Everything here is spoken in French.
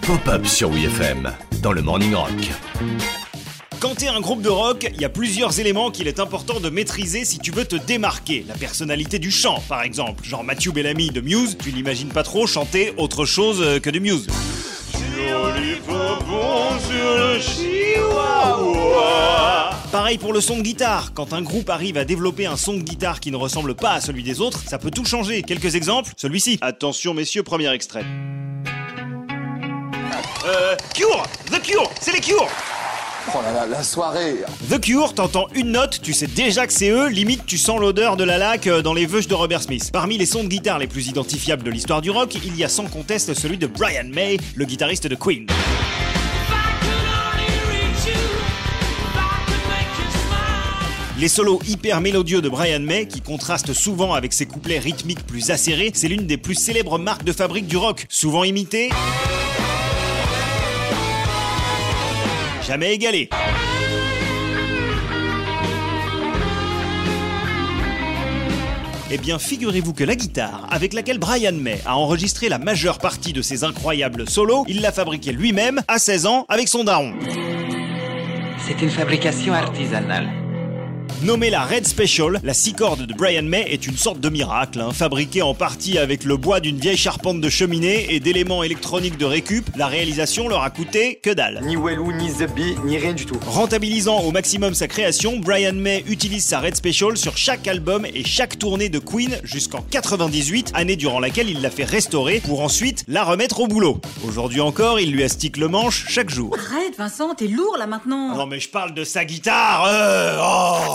Pop-up sur WFM dans le Morning Rock. Quand t'es un groupe de rock, il y a plusieurs éléments qu'il est important de maîtriser si tu veux te démarquer. La personnalité du chant, par exemple. Genre Matthew Bellamy de Muse, tu n'imagines pas trop chanter autre chose euh, que de Muse. Pareil pour le son de guitare. Quand un groupe arrive à développer un son de guitare qui ne ressemble pas à celui des autres, ça peut tout changer. Quelques exemples, celui-ci. Attention messieurs, premier extrait. Euh, Cure The Cure C'est les Cure Oh là là, la soirée The Cure, t'entends une note, tu sais déjà que c'est eux, limite tu sens l'odeur de la laque euh, dans les veuches de Robert Smith. Parmi les sons de guitare les plus identifiables de l'histoire du rock, il y a sans conteste celui de Brian May, le guitariste de Queen. Les solos hyper mélodieux de Brian May, qui contrastent souvent avec ses couplets rythmiques plus acérés, c'est l'une des plus célèbres marques de fabrique du rock, souvent imitée, jamais égalée. Eh bien, figurez-vous que la guitare, avec laquelle Brian May a enregistré la majeure partie de ses incroyables solos, il l'a fabriquée lui-même à 16 ans avec son daron. C'est une fabrication artisanale. Nommée la Red Special, la six cordes de Brian May est une sorte de miracle, hein, fabriquée en partie avec le bois d'une vieille charpente de cheminée et d'éléments électroniques de récup. La réalisation leur a coûté que dalle. Ni Wellou, ni The Bee, ni rien du tout. Rentabilisant au maximum sa création, Brian May utilise sa Red Special sur chaque album et chaque tournée de Queen jusqu'en 98, année durant laquelle il l'a fait restaurer pour ensuite la remettre au boulot. Aujourd'hui encore, il lui astique le manche chaque jour. Arrête, Vincent, t'es lourd là maintenant. Non mais je parle de sa guitare euh, oh